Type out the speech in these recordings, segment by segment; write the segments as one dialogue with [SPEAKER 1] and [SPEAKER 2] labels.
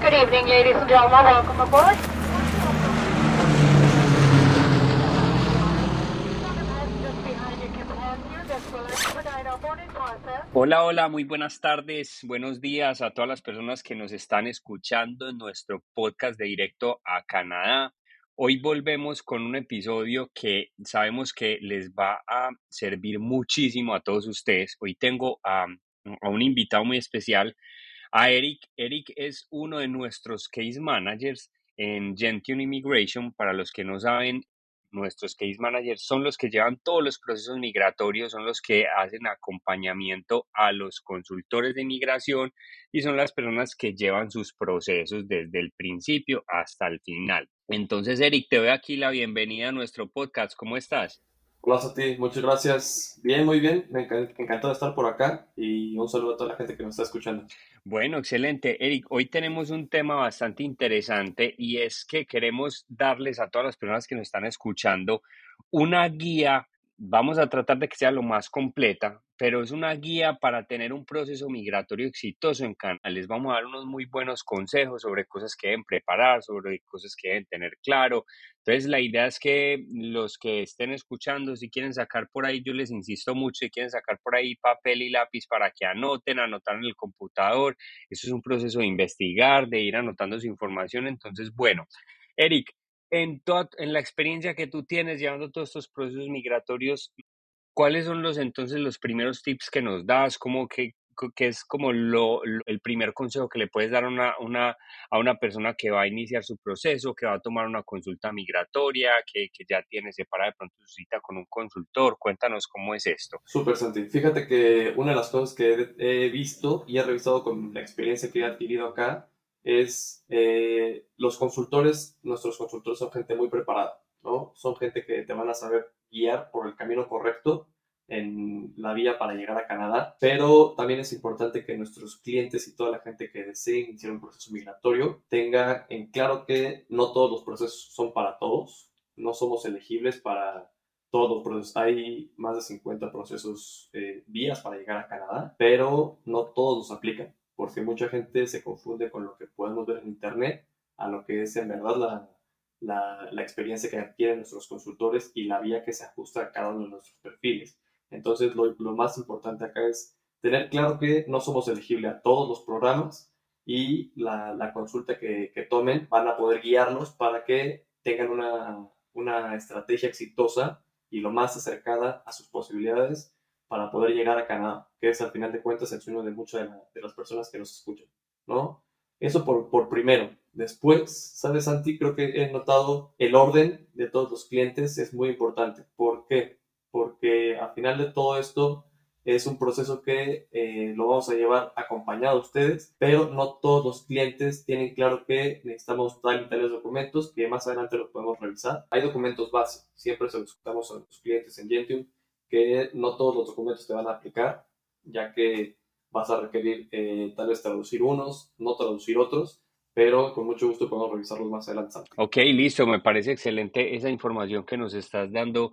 [SPEAKER 1] Good evening, ladies and gentlemen. Welcome aboard.
[SPEAKER 2] Hola, hola, muy buenas tardes, buenos días a todas las personas que nos están escuchando en nuestro podcast de directo a Canadá. Hoy volvemos con un episodio que sabemos que les va a servir muchísimo a todos ustedes. Hoy tengo a, a un invitado muy especial, a Eric. Eric es uno de nuestros case managers en Gentium Immigration. Para los que no saben, nuestros case managers son los que llevan todos los procesos migratorios, son los que hacen acompañamiento a los consultores de inmigración y son las personas que llevan sus procesos desde el principio hasta el final. Entonces, Eric, te doy aquí la bienvenida a nuestro podcast. ¿Cómo estás?
[SPEAKER 3] Hola a ti, muchas gracias. Bien, muy bien. Me encantado de estar por acá y un saludo a toda la gente que nos está escuchando.
[SPEAKER 2] Bueno, excelente. Eric, hoy tenemos un tema bastante interesante y es que queremos darles a todas las personas que nos están escuchando una guía vamos a tratar de que sea lo más completa, pero es una guía para tener un proceso migratorio exitoso en Canadá. Les vamos a dar unos muy buenos consejos sobre cosas que deben preparar, sobre cosas que deben tener claro. Entonces, la idea es que los que estén escuchando, si quieren sacar por ahí, yo les insisto mucho, si quieren sacar por ahí papel y lápiz para que anoten, anotar en el computador. Eso es un proceso de investigar, de ir anotando su información. Entonces, bueno, Eric, en, en la experiencia que tú tienes llevando todos estos procesos migratorios, ¿cuáles son los entonces los primeros tips que nos das? ¿Cómo que, que es como lo, el primer consejo que le puedes dar a una, una, a una persona que va a iniciar su proceso, que va a tomar una consulta migratoria, que, que ya tiene separada de pronto su cita con un consultor? Cuéntanos cómo es esto.
[SPEAKER 3] Súper, Santi. Fíjate que una de las cosas que he visto y he revisado con la experiencia que he adquirido acá es eh, los consultores, nuestros consultores son gente muy preparada, ¿no? Son gente que te van a saber guiar por el camino correcto en la vía para llegar a Canadá, pero también es importante que nuestros clientes y toda la gente que desee iniciar un proceso migratorio tenga en claro que no todos los procesos son para todos, no somos elegibles para todos los procesos. Hay más de 50 procesos, eh, vías para llegar a Canadá, pero no todos los aplican porque mucha gente se confunde con lo que podemos ver en Internet a lo que es en verdad la, la, experiencia que adquieren nuestros consultores y la vía que se ajusta a cada uno de nuestros perfiles. Entonces, lo, más importante acá es tener claro que no somos elegibles a todos los programas y la, consulta que, que, tomen van a poder guiarnos para que tengan una, estrategia exitosa y lo más acercada a sus posibilidades para poder llegar a Canadá, que es al final de cuentas el sueño de muchas de, las personas que nos escuchan, ¿no? Eso por primero. Después, ¿sabes, Santi? Creo que he notado el orden de todos los clientes es muy importante. ¿Por qué? Porque al final de todo esto es un proceso que eh, lo vamos a llevar acompañado a ustedes, pero no todos los clientes tienen claro que necesitamos tal y tales documentos que más adelante los podemos revisar. Hay documentos base, siempre se los a los clientes en Gentium que no todos los documentos te van a aplicar, ya que vas a requerir eh, tal vez traducir unos, no traducir otros, pero con mucho gusto podemos revisarlos más adelante.
[SPEAKER 2] Ok, listo, me parece excelente esa información que nos estás dando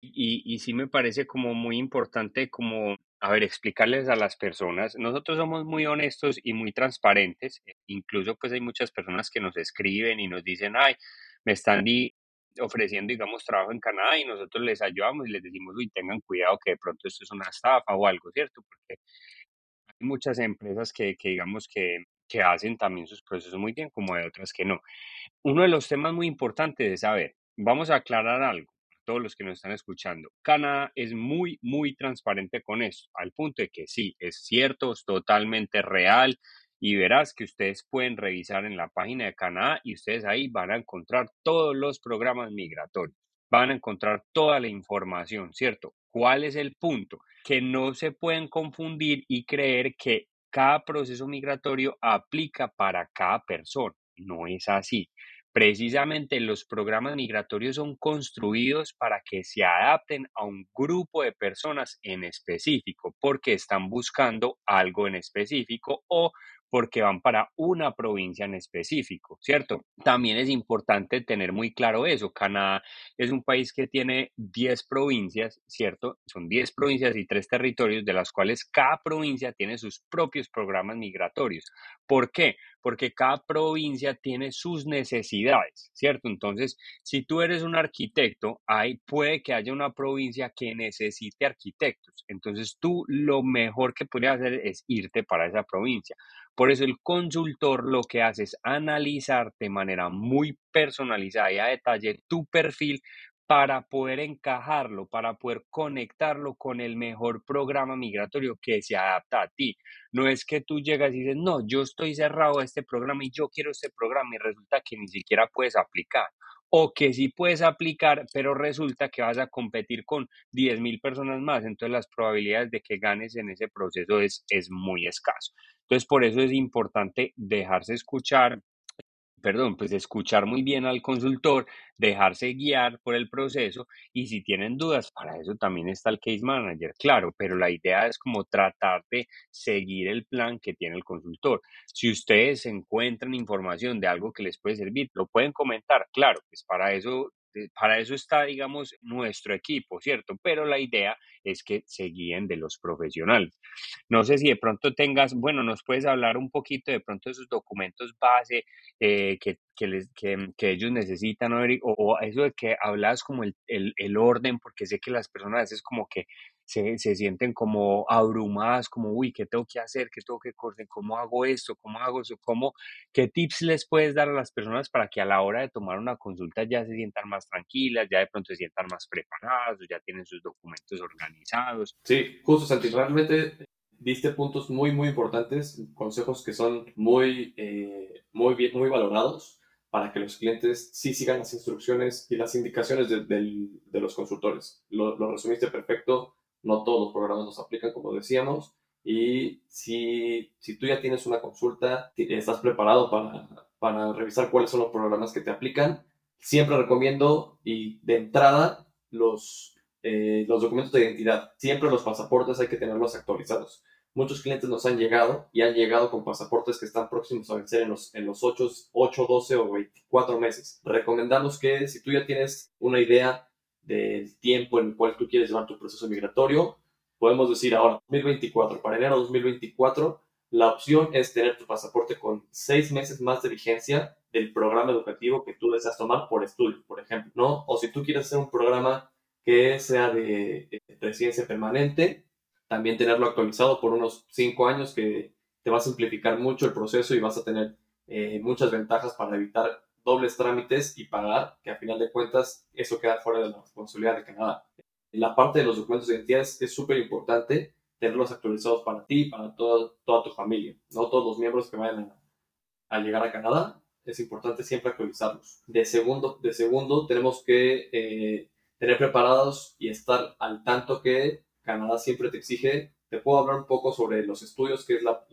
[SPEAKER 2] y, y sí me parece como muy importante como, a ver, explicarles a las personas, nosotros somos muy honestos y muy transparentes, incluso pues hay muchas personas que nos escriben y nos dicen, ay, me están ofreciendo, digamos, trabajo en Canadá y nosotros les ayudamos y les decimos, uy, tengan cuidado que de pronto esto es una estafa o algo, ¿cierto? Porque hay muchas empresas que, que digamos, que, que hacen también sus procesos muy bien, como hay otras que no. Uno de los temas muy importantes es saber, vamos a aclarar algo todos los que nos están escuchando. Canadá es muy, muy transparente con esto, al punto de que sí, es cierto, es totalmente real, y verás que ustedes pueden revisar en la página de Canadá y ustedes ahí van a encontrar todos los programas migratorios. Van a encontrar toda la información, ¿cierto? ¿Cuál es el punto? Que no se pueden confundir y creer que cada proceso migratorio aplica para cada persona. No es así. Precisamente los programas migratorios son construidos para que se adapten a un grupo de personas en específico, porque están buscando algo en específico o porque van para una provincia en específico, ¿cierto? También es importante tener muy claro eso. Canadá es un país que tiene 10 provincias, ¿cierto? Son 10 provincias y 3 territorios, de las cuales cada provincia tiene sus propios programas migratorios. ¿Por qué? Porque cada provincia tiene sus necesidades, ¿cierto? Entonces, si tú eres un arquitecto, hay, puede que haya una provincia que necesite arquitectos. Entonces, tú lo mejor que puedes hacer es irte para esa provincia. Por eso el consultor lo que hace es analizar de manera muy personalizada y a detalle tu perfil para poder encajarlo, para poder conectarlo con el mejor programa migratorio que se adapta a ti. No es que tú llegas y dices, no, yo estoy cerrado a este programa y yo quiero este programa y resulta que ni siquiera puedes aplicar. O que sí puedes aplicar, pero resulta que vas a competir con 10.000 personas más. Entonces las probabilidades de que ganes en ese proceso es, es muy escaso. Entonces por eso es importante dejarse escuchar, perdón, pues escuchar muy bien al consultor, dejarse guiar por el proceso y si tienen dudas, para eso también está el case manager, claro, pero la idea es como tratar de seguir el plan que tiene el consultor. Si ustedes encuentran información de algo que les puede servir, lo pueden comentar, claro, pues para eso para eso está, digamos, nuestro equipo, ¿cierto? Pero la idea es que se guíen de los profesionales. No sé si de pronto tengas, bueno, nos puedes hablar un poquito de pronto de esos documentos base eh, que, que, les, que, que, ellos necesitan, ¿no, o, eso de que hablas como el, el, el, orden, porque sé que las personas a veces como que se, se, sienten como abrumadas, como, uy, ¿qué tengo que hacer? ¿Qué tengo que correr? ¿Cómo hago esto? ¿Cómo hago eso? ¿Cómo, ¿Qué tips les puedes dar a las personas para que a la hora de tomar una consulta ya se sientan más tranquilas, ya de pronto se sientan más preparadas, ya tienen sus documentos organizados?
[SPEAKER 3] Sí, justo, Santi, realmente diste puntos muy, muy importantes, consejos que son muy, eh, muy, bien, muy valorados para que los clientes sí sigan las instrucciones y las indicaciones de, de, de los consultores. Lo, lo, resumiste perfecto no todos los programas nos aplican, como decíamos. Y si, si tú ya tienes una consulta, estás preparado para, para revisar cuáles son los programas que te aplican, siempre recomiendo y de entrada los, eh, los documentos de identidad. Siempre los pasaportes hay que tenerlos actualizados. Muchos clientes nos han llegado y han llegado con pasaportes que están próximos a vencer en los, en los 8, 8, 12 o 24 meses. Recomendamos que si tú ya tienes una idea del tiempo en el cual tú quieres llevar tu proceso migratorio, podemos decir ahora 2024, para enero 2024, la opción es tener tu pasaporte con seis meses más de vigencia del programa educativo que tú deseas tomar por estudio, por ejemplo, ¿no? O si tú quieres hacer un programa que sea de, residencia permanente, también tenerlo actualizado por unos cinco años que te va a simplificar mucho el proceso y vas a tener eh, muchas ventajas para evitar dobles trámites y pagar, que a final de cuentas eso queda fuera de la responsabilidad de Canadá. La parte de los documentos de identidad es súper importante tenerlos actualizados para ti y para toda, tu familia, no todos los miembros que vayan a, llegar a Canadá. Es importante siempre actualizarlos. De segundo, de segundo tenemos que eh, tener preparados y estar al tanto que Canadá siempre te exige te puedo hablar un poco sobre los estudios, que es la,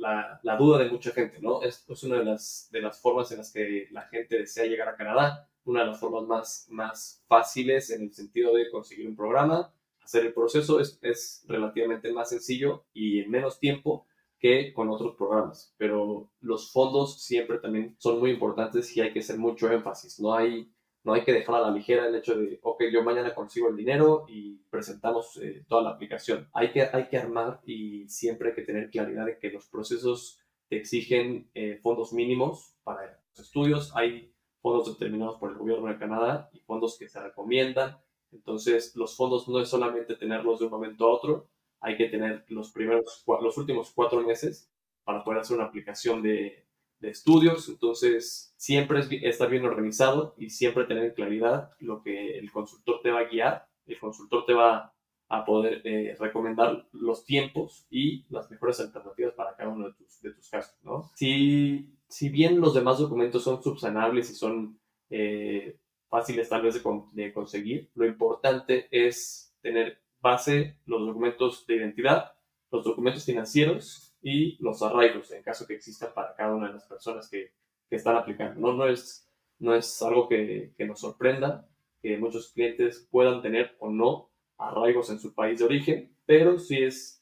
[SPEAKER 3] la, duda de mucha gente, ¿no? Es, es una de las, de las formas en las que la gente desea llegar a Canadá, una de las formas más, más fáciles en el sentido de conseguir un programa, hacer el proceso es, es relativamente más sencillo y en menos tiempo que con otros programas, pero los fondos siempre también son muy importantes y hay que hacer mucho énfasis, no hay no hay que dejar a la ligera el hecho de, ok, yo mañana consigo el dinero y presentamos eh, toda la aplicación. Hay que, hay que armar y siempre hay que tener claridad de que los procesos te exigen eh, fondos mínimos para los estudios. Hay fondos determinados por el gobierno de Canadá y fondos que se recomiendan. Entonces, los fondos no es solamente tenerlos de un momento a otro, hay que tener los primeros, los últimos cuatro meses para poder hacer una aplicación de, de estudios, entonces siempre es estar bien organizado y siempre tener claridad lo que el consultor te va a guiar, el consultor te va a poder eh, recomendar los tiempos y las mejores alternativas para cada uno de tus, de tus casos, ¿no? Si, si bien los demás documentos son subsanables y son eh, fáciles tal vez de, de conseguir, lo importante es tener base los documentos de identidad, los documentos financieros y los arraigos en caso que existan para cada una de las personas que, que están aplicando. No, no, es, no es algo que, que, nos sorprenda que muchos clientes puedan tener o no arraigos en su país de origen, pero sí es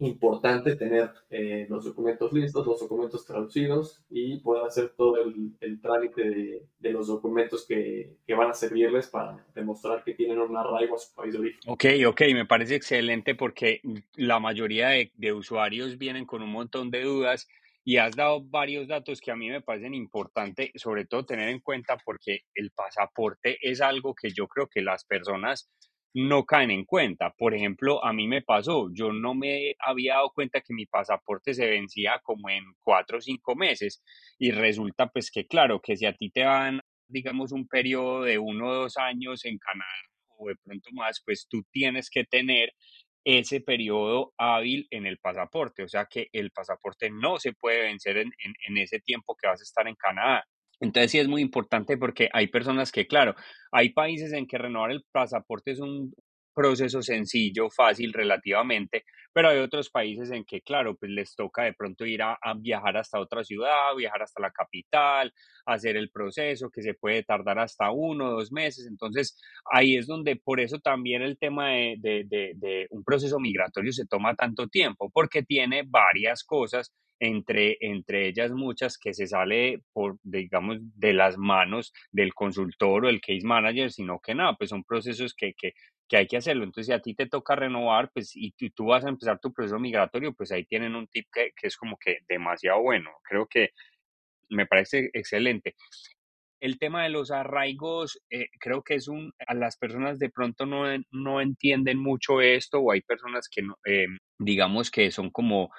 [SPEAKER 3] importante tener eh, los documentos listos, los documentos traducidos y poder hacer todo el, trámite de, los documentos que, que, van a servirles para demostrar que tienen un arraigo a su país de origen.
[SPEAKER 2] Ok, ok, me parece excelente porque la mayoría de, de usuarios vienen con un montón de dudas y has dado varios datos que a mí me parecen importantes, sobre todo tener en cuenta porque el pasaporte es algo que yo creo que las personas no caen en cuenta. Por ejemplo, a mí me pasó, yo no me había dado cuenta que mi pasaporte se vencía como en cuatro o cinco meses y resulta pues que claro, que si a ti te van, digamos, un periodo de uno o dos años en Canadá o de pronto más, pues tú tienes que tener ese periodo hábil en el pasaporte, o sea que el pasaporte no se puede vencer en, en, en ese tiempo que vas a estar en Canadá. Entonces sí es muy importante porque hay personas que, claro, hay países en que renovar el pasaporte es un proceso sencillo, fácil relativamente, pero hay otros países en que, claro, pues les toca de pronto ir a, viajar hasta otra ciudad, viajar hasta la capital, hacer el proceso que se puede tardar hasta uno o dos meses. Entonces, ahí es donde por eso también el tema de, de, de un proceso migratorio se toma tanto tiempo, porque tiene varias cosas entre, entre ellas muchas que se sale por, digamos, de las manos del consultor o el case manager, sino que nada, pues son procesos que, que, que hay que hacerlo. Entonces, si a ti te toca renovar, pues, y tú, vas a empezar tu proceso migratorio, pues ahí tienen un tip que, es como que demasiado bueno. Creo que me parece excelente. El tema de los arraigos, eh, creo que es un, a las personas de pronto no, no entienden mucho esto o hay personas que, eh, digamos que son como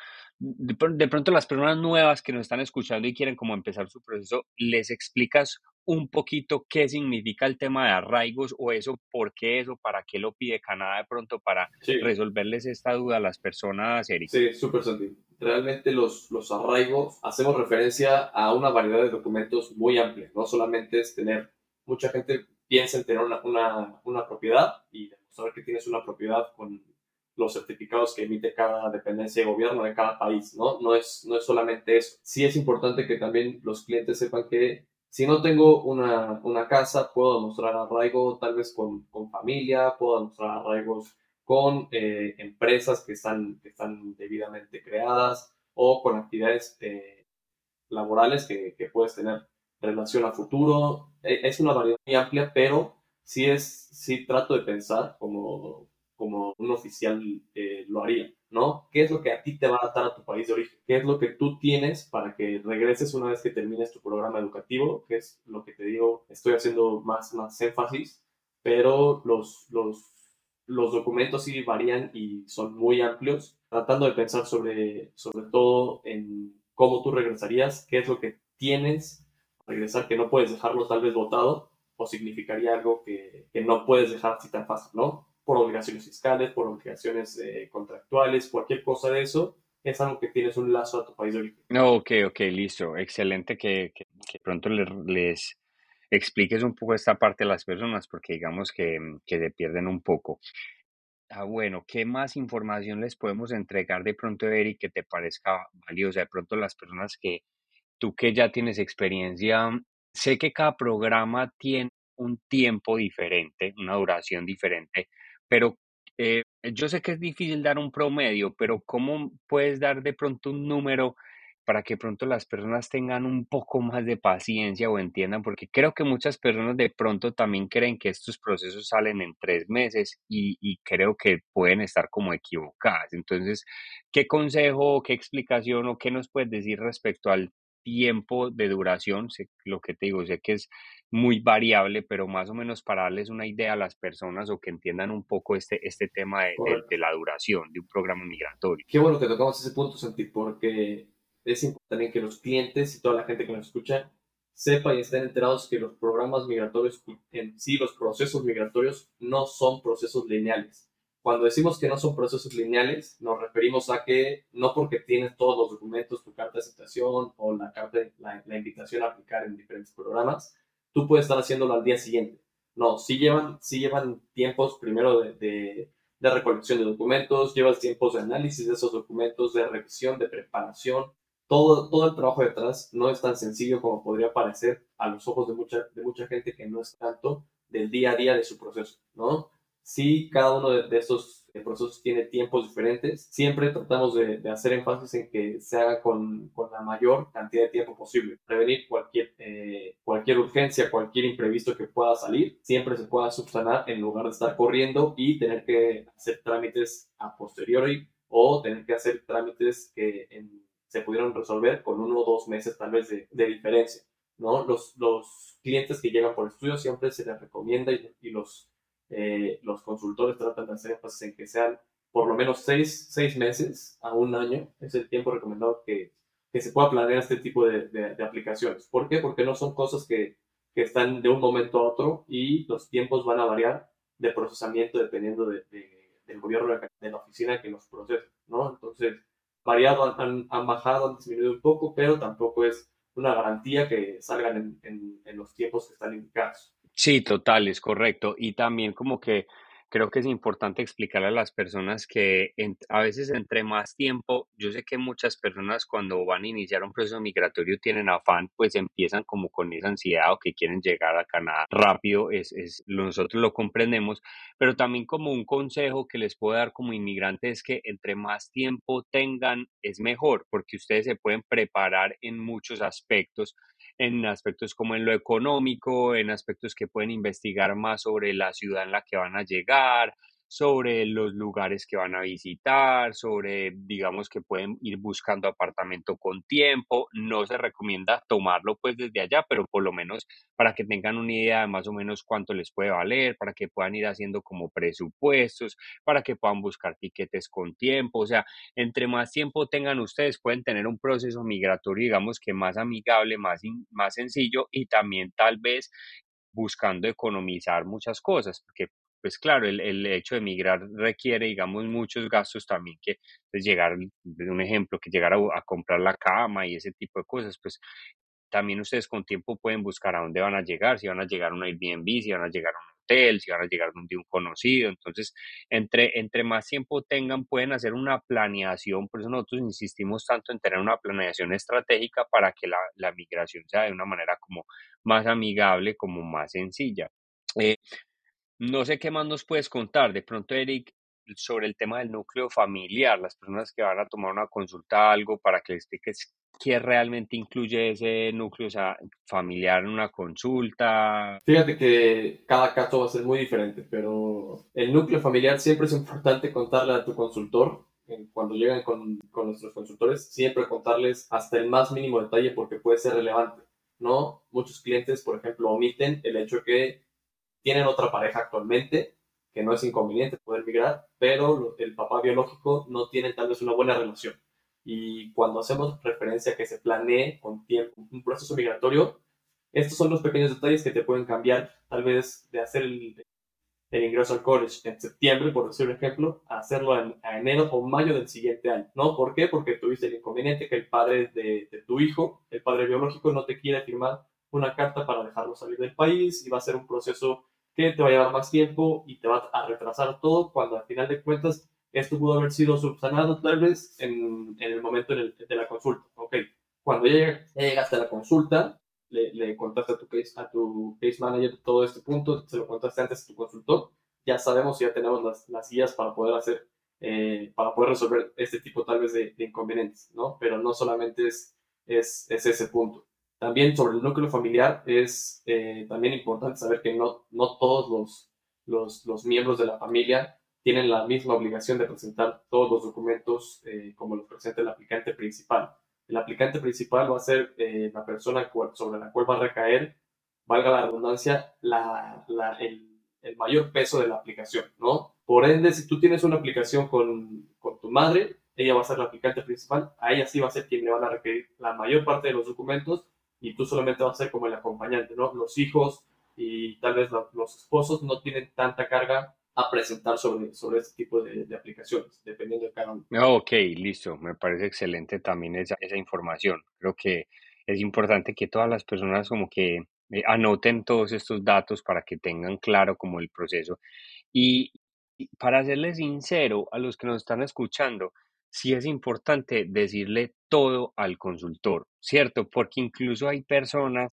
[SPEAKER 2] de, pronto las personas nuevas que nos están escuchando y quieren como empezar su proceso, les explicas un poquito qué significa el tema de arraigos o eso, por qué eso, para qué lo pide Canadá de pronto para resolverles esta duda a las personas, Eric.
[SPEAKER 3] Sí, súper sencillo. Realmente los, los arraigos hacemos referencia a una variedad de documentos muy amplia. No solamente es tener, mucha gente piensa en tener una, una, una propiedad y demostrar que tienes una propiedad con los certificados que emite cada dependencia de gobierno de cada país, ¿no? No es, no es solamente eso. Sí es importante que también los clientes sepan que si no tengo una, una casa, puedo mostrar arraigo tal vez con, con familia, puedo mostrar arraigos con eh, empresas que están, que están debidamente creadas o con actividades eh, laborales que, que, puedes tener relación a futuro. E, es una variedad muy amplia, pero sí, es, sí trato de pensar como, como un oficial eh, lo haría, ¿no? ¿Qué es lo que a ti te va a adaptar a tu país de origen? ¿Qué es lo que tú tienes para que regreses una vez que termines tu programa educativo? Que es lo que te digo, estoy haciendo más, más énfasis, pero los, los, los documentos sí varían y son muy amplios, tratando de pensar sobre, sobre todo en cómo tú regresarías, qué es lo que tienes para regresar, que no puedes dejarlo tal vez votado, o significaría algo que, que no puedes dejar así tan fácil, ¿no? Por obligaciones fiscales, por obligaciones eh, contractuales, cualquier cosa de eso, es algo que tienes un lazo a tu país de origen.
[SPEAKER 2] No, ok, ok, listo. Excelente que, que, pronto les, les, expliques un poco esta parte a las personas, porque digamos que, que se pierden un poco. Ah, bueno, ¿qué más información les podemos entregar de pronto, Eric, que te parezca valiosa? De pronto las personas que tú que ya tienes experiencia, sé que cada programa tiene un tiempo diferente, una duración diferente, pero eh, yo sé que es difícil dar un promedio, pero ¿cómo puedes dar de pronto un número para que pronto las personas tengan un poco más de paciencia o entiendan? Porque creo que muchas personas de pronto también creen que estos procesos salen en tres meses y, y creo que pueden estar como equivocadas. Entonces, ¿qué consejo, qué explicación o qué nos puedes decir respecto al tiempo de duración? Sé, lo que te digo, sé que es muy variable, pero más o menos para darles una idea a las personas o que entiendan un poco este, este tema de, de, la duración de un programa migratorio.
[SPEAKER 3] Qué bueno que tocamos ese punto, Santi, porque es importante que los clientes y toda la gente que nos escucha sepa y estén enterados que los programas migratorios en sí, los procesos migratorios, no son procesos lineales. Cuando decimos que no son procesos lineales, nos referimos a que no porque tienes todos los documentos, tu carta de aceptación o la, carta, la, la invitación a aplicar en diferentes programas, tú puedes estar haciéndolo al día siguiente. No, sí llevan, sí llevan tiempos primero de, de, de recolección de documentos, llevas tiempos de análisis de esos documentos, de revisión, de preparación. Todo, todo el trabajo detrás no es tan sencillo como podría parecer a los ojos de mucha, de mucha gente que no es tanto del día a día de su proceso, ¿no? Sí, cada uno de, estos de procesos tiene tiempos diferentes. Siempre tratamos de, de hacer énfasis en que se haga con, con, la mayor cantidad de tiempo posible. Prevenir cualquier, eh, cualquier urgencia, cualquier imprevisto que pueda salir, siempre se pueda subsanar en lugar de estar corriendo y tener que hacer trámites a posteriori o tener que hacer trámites que se pudieron resolver con uno o dos meses tal vez de, diferencia. ¿no? Los, los clientes que llegan por estudio siempre se les recomienda y los eh, los consultores tratan de hacer énfasis en que sean por lo menos seis, seis, meses a un año, es el tiempo recomendado que, que se pueda planear este tipo de, de, aplicaciones. ¿Por qué? Porque no son cosas que, que, están de un momento a otro y los tiempos van a variar de procesamiento dependiendo de, del gobierno de la oficina que los procesa, ¿no? Entonces, variado, han, han, bajado, han disminuido un poco, pero tampoco es una garantía que salgan en, en, en los tiempos que están indicados.
[SPEAKER 2] Sí, total, es correcto. Y también como que creo que es importante explicarle a las personas que a veces entre más tiempo, yo sé que muchas personas cuando van a iniciar un proceso migratorio tienen afán, pues empiezan como con esa ansiedad o que quieren llegar a Canadá rápido, es, es, nosotros lo comprendemos, pero también como un consejo que les puedo dar como inmigrante es que entre más tiempo tengan es mejor, porque ustedes se pueden preparar en muchos aspectos en aspectos como en lo económico, en aspectos que pueden investigar más sobre la ciudad en la que van a llegar, sobre los lugares que van a visitar, sobre, digamos, que pueden ir buscando apartamento con tiempo. No se recomienda tomarlo pues desde allá, pero por lo menos para que tengan una idea de más o menos cuánto les puede valer, para que puedan ir haciendo como presupuestos, para que puedan buscar tiquetes con tiempo. O sea, entre más tiempo tengan ustedes, pueden tener un proceso migratorio, digamos que más amigable, más, más sencillo y también tal vez buscando economizar muchas cosas, porque pues claro, el, el, hecho de emigrar requiere, digamos, muchos gastos también que pues, llegar, un ejemplo, que llegar a, comprar la cama y ese tipo de cosas, pues también ustedes con tiempo pueden buscar a dónde van a llegar, si van a llegar a un Airbnb, si van a llegar a un hotel, si van a llegar donde un conocido. Entonces, entre, entre más tiempo tengan, pueden hacer una planeación. Por eso nosotros insistimos tanto en tener una planeación estratégica para que la, la migración sea de una manera como más amigable, como más sencilla. Eh, no sé qué más nos puedes contar. De pronto, Eric, sobre el tema del núcleo familiar, las personas que van a tomar una consulta, algo para que les expliques qué realmente incluye ese núcleo familiar en una consulta.
[SPEAKER 3] Fíjate que cada caso va a ser muy diferente, pero el núcleo familiar siempre es importante contarle a tu consultor. Cuando llegan con, con nuestros consultores, siempre contarles hasta el más mínimo detalle porque puede ser relevante. ¿no? Muchos clientes, por ejemplo, omiten el hecho que tienen otra pareja actualmente, que no es inconveniente poder migrar, pero el papá biológico no tiene tal vez una buena relación. Y cuando hacemos referencia a que se planee con tiempo un proceso migratorio, estos son los pequeños detalles que te pueden cambiar, tal vez de hacer el, el ingreso al college en septiembre, por decir un ejemplo, a hacerlo en, enero o mayo del siguiente año, ¿no? ¿Por qué? Porque tuviste el inconveniente que el padre de, de, tu hijo, el padre biológico, no te quiere firmar una carta para dejarlo salir del país y va a ser un proceso que te va a llevar más tiempo y te va a retrasar todo cuando al final de cuentas esto pudo haber sido subsanado tal vez en, en el momento de la consulta. Ok, cuando ya, llegaste a la consulta, le, le, contaste a tu, case, a tu case manager todo este punto, se lo contaste antes a tu consultor, ya sabemos, ya tenemos las, las guías para poder hacer, eh, para poder resolver este tipo tal vez de, de inconvenientes, ¿no? Pero no solamente es, es, es ese punto. También sobre el núcleo familiar es eh, también importante saber que no, no todos los, los, miembros de la familia tienen la misma obligación de presentar todos los documentos eh, como los presenta el aplicante principal. El aplicante principal va a ser eh, la persona sobre la cual va a recaer, valga la redundancia, el, el, mayor peso de la aplicación, ¿no? Por ende, si tú tienes una aplicación con, con tu madre, ella va a ser la aplicante principal, a ella sí va a ser quien le van a requerir la mayor parte de los documentos y tú solamente vas a ser como el acompañante, ¿no? Los hijos y tal vez los esposos no tienen tanta carga a presentar sobre, sobre este tipo de, aplicaciones, dependiendo de cada uno.
[SPEAKER 2] Ok, listo. Me parece excelente también esa, esa información. Creo que es importante que todas las personas como que eh, anoten todos estos datos para que tengan claro como el proceso. Y para serles sincero a los que nos están escuchando, sí es importante decirle todo al consultor, ¿cierto? Porque incluso hay personas,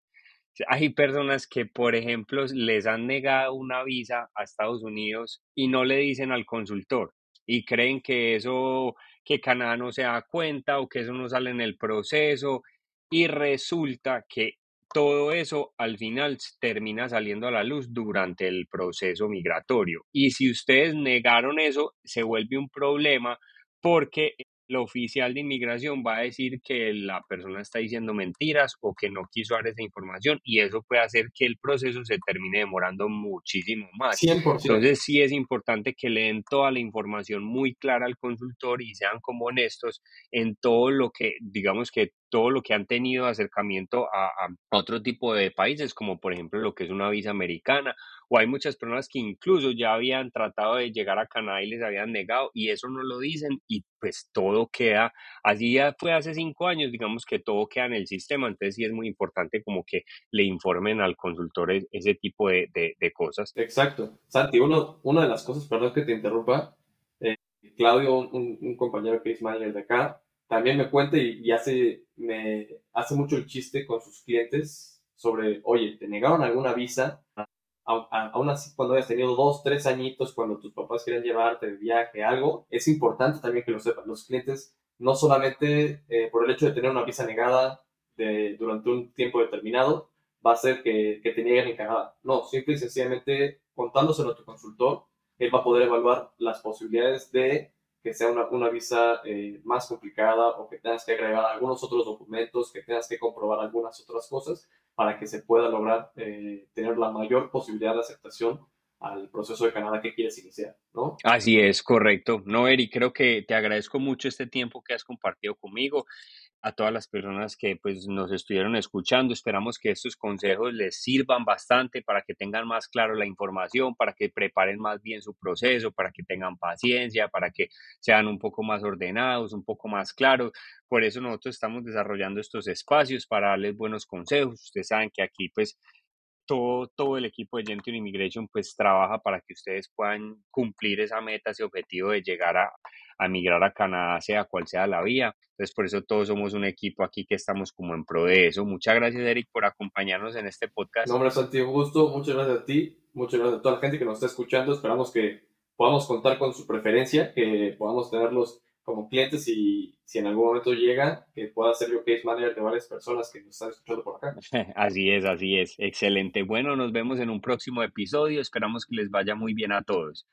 [SPEAKER 2] hay personas que, por ejemplo, les han negado una visa a Estados Unidos y no le dicen al consultor. y creen que eso, que Canadá no se da cuenta o que eso no sale en el proceso y resulta que todo eso al final termina saliendo a la luz durante el proceso migratorio. Y si ustedes negaron eso, se vuelve un problema porque el oficial de inmigración va a decir que la persona está diciendo mentiras o que no quiso dar esa información y eso puede hacer que el proceso se termine demorando muchísimo más.
[SPEAKER 3] 100%.
[SPEAKER 2] Entonces sí es importante que le den toda la información muy clara al consultor y sean como honestos en todo lo que, digamos que todo lo que han tenido acercamiento a, otro tipo de países, como por ejemplo lo que es una visa americana, o hay muchas personas que incluso ya habían tratado de llegar a Canadá y les habían negado, y eso no lo dicen, y pues todo queda, allí ya fue hace cinco años, digamos que todo queda en el sistema, entonces sí es muy importante como que le informen al consultor ese tipo de, cosas.
[SPEAKER 3] Exacto. Santi, uno, una de las cosas, perdón que te interrumpa, eh, Claudio, un, un, compañero que es manager de acá, también me cuenta y, y, hace, me hace mucho el chiste con sus clientes sobre, oye, te negaron alguna visa, aún así cuando hayas tenido dos, tres añitos, cuando tus papás quieren llevarte de viaje, algo, es importante también que lo sepan. Los clientes, no solamente eh, por el hecho de tener una visa negada de, durante un tiempo determinado, va a hacer que, que te nieguen en Canadá. No, simple y sencillamente contándoselo a tu consultor, él va a poder evaluar las posibilidades de que sea una, una visa eh, más complicada o que tengas que agregar algunos otros documentos, que tengas que comprobar algunas otras cosas para que se pueda lograr eh, tener la mayor posibilidad de aceptación al proceso de Canadá que quieres iniciar, ¿no?
[SPEAKER 2] Así es, correcto. No, Eri, creo que te agradezco mucho este tiempo que has compartido conmigo a todas las personas que pues nos estuvieron escuchando. Esperamos que estos consejos les sirvan bastante para que tengan más claro la información, para que preparen más bien su proceso, para que tengan paciencia, para que sean un poco más ordenados, un poco más claros. Por eso nosotros estamos desarrollando estos espacios para darles buenos consejos. Ustedes saben que aquí pues todo, todo el equipo de Gentile Immigration pues trabaja para que ustedes puedan cumplir esa meta, ese objetivo de llegar a, a migrar a Canadá, sea cual sea la vía. Entonces, por eso todos somos un equipo aquí que estamos como en pro de eso. Muchas gracias, Eric, por acompañarnos en este podcast.
[SPEAKER 3] No, hombre, Santi, gusto. Muchas gracias a ti. Muchas gracias a toda la gente que nos está escuchando. Esperamos que podamos contar con su preferencia, que podamos tenerlos como clientes y si en algún momento llega, que pueda ser yo case manager de varias personas que nos están escuchando por acá.
[SPEAKER 2] Así es, así es. Excelente. Bueno, nos vemos en un próximo episodio. Esperamos que les vaya muy bien a todos.